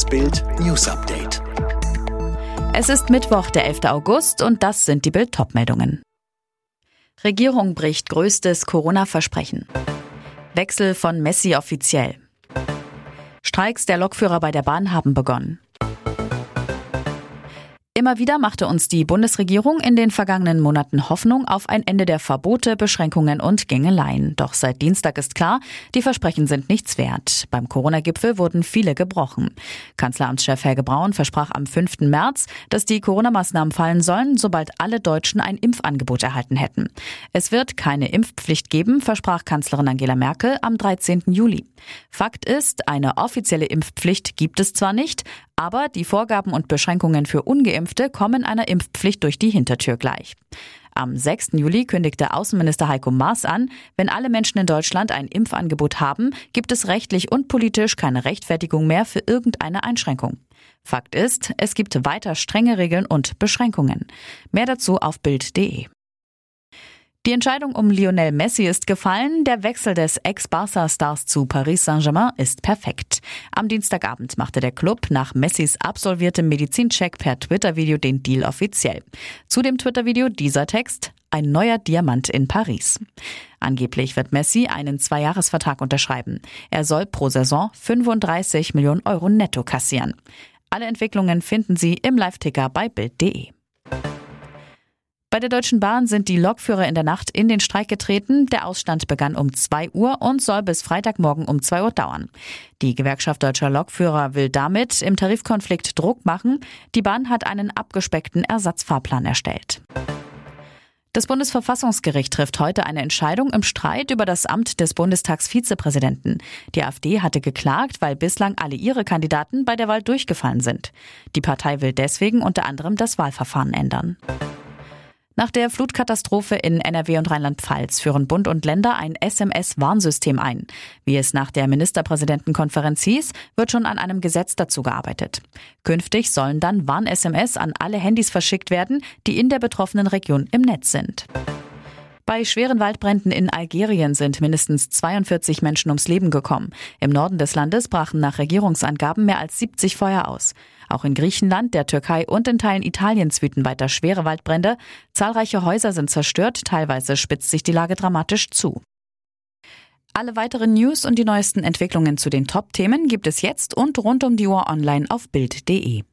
Das Bild News Update. Es ist Mittwoch, der 11. August und das sind die Bild meldungen Regierung bricht größtes Corona-Versprechen. Wechsel von Messi offiziell. Streiks der Lokführer bei der Bahn haben begonnen. Immer wieder machte uns die Bundesregierung in den vergangenen Monaten Hoffnung auf ein Ende der Verbote, Beschränkungen und Gängeleien. Doch seit Dienstag ist klar, die Versprechen sind nichts wert. Beim Corona-Gipfel wurden viele gebrochen. Kanzleramtschef Helge Braun versprach am 5. März, dass die Corona-Maßnahmen fallen sollen, sobald alle Deutschen ein Impfangebot erhalten hätten. Es wird keine Impfpflicht geben, versprach Kanzlerin Angela Merkel am 13. Juli. Fakt ist, eine offizielle Impfpflicht gibt es zwar nicht, aber die Vorgaben und Beschränkungen für ungeimpfte kommen einer Impfpflicht durch die Hintertür gleich. Am 6. Juli kündigte Außenminister Heiko Maas an, wenn alle Menschen in Deutschland ein Impfangebot haben, gibt es rechtlich und politisch keine Rechtfertigung mehr für irgendeine Einschränkung. Fakt ist, es gibt weiter strenge Regeln und Beschränkungen. Mehr dazu auf Bild.de. Die Entscheidung um Lionel Messi ist gefallen. Der Wechsel des Ex-Barca-Stars zu Paris Saint-Germain ist perfekt. Am Dienstagabend machte der Club nach Messis absolviertem Medizincheck per Twitter-Video den Deal offiziell. Zu dem Twitter-Video dieser Text ein neuer Diamant in Paris. Angeblich wird Messi einen Zweijahresvertrag unterschreiben. Er soll pro Saison 35 Millionen Euro netto kassieren. Alle Entwicklungen finden Sie im Live-Ticker bei Bild.de. Bei der Deutschen Bahn sind die Lokführer in der Nacht in den Streik getreten. Der Ausstand begann um 2 Uhr und soll bis Freitagmorgen um 2 Uhr dauern. Die Gewerkschaft Deutscher Lokführer will damit im Tarifkonflikt Druck machen. Die Bahn hat einen abgespeckten Ersatzfahrplan erstellt. Das Bundesverfassungsgericht trifft heute eine Entscheidung im Streit über das Amt des Bundestagsvizepräsidenten. Die AfD hatte geklagt, weil bislang alle ihre Kandidaten bei der Wahl durchgefallen sind. Die Partei will deswegen unter anderem das Wahlverfahren ändern. Nach der Flutkatastrophe in NRW und Rheinland-Pfalz führen Bund und Länder ein SMS-Warnsystem ein. Wie es nach der Ministerpräsidentenkonferenz hieß, wird schon an einem Gesetz dazu gearbeitet. Künftig sollen dann Warn-SMS an alle Handys verschickt werden, die in der betroffenen Region im Netz sind. Bei schweren Waldbränden in Algerien sind mindestens 42 Menschen ums Leben gekommen. Im Norden des Landes brachen nach Regierungsangaben mehr als 70 Feuer aus. Auch in Griechenland, der Türkei und in Teilen Italiens wüten weiter schwere Waldbrände. Zahlreiche Häuser sind zerstört, teilweise spitzt sich die Lage dramatisch zu. Alle weiteren News und die neuesten Entwicklungen zu den Top-Themen gibt es jetzt und rund um die Uhr online auf Bild.de.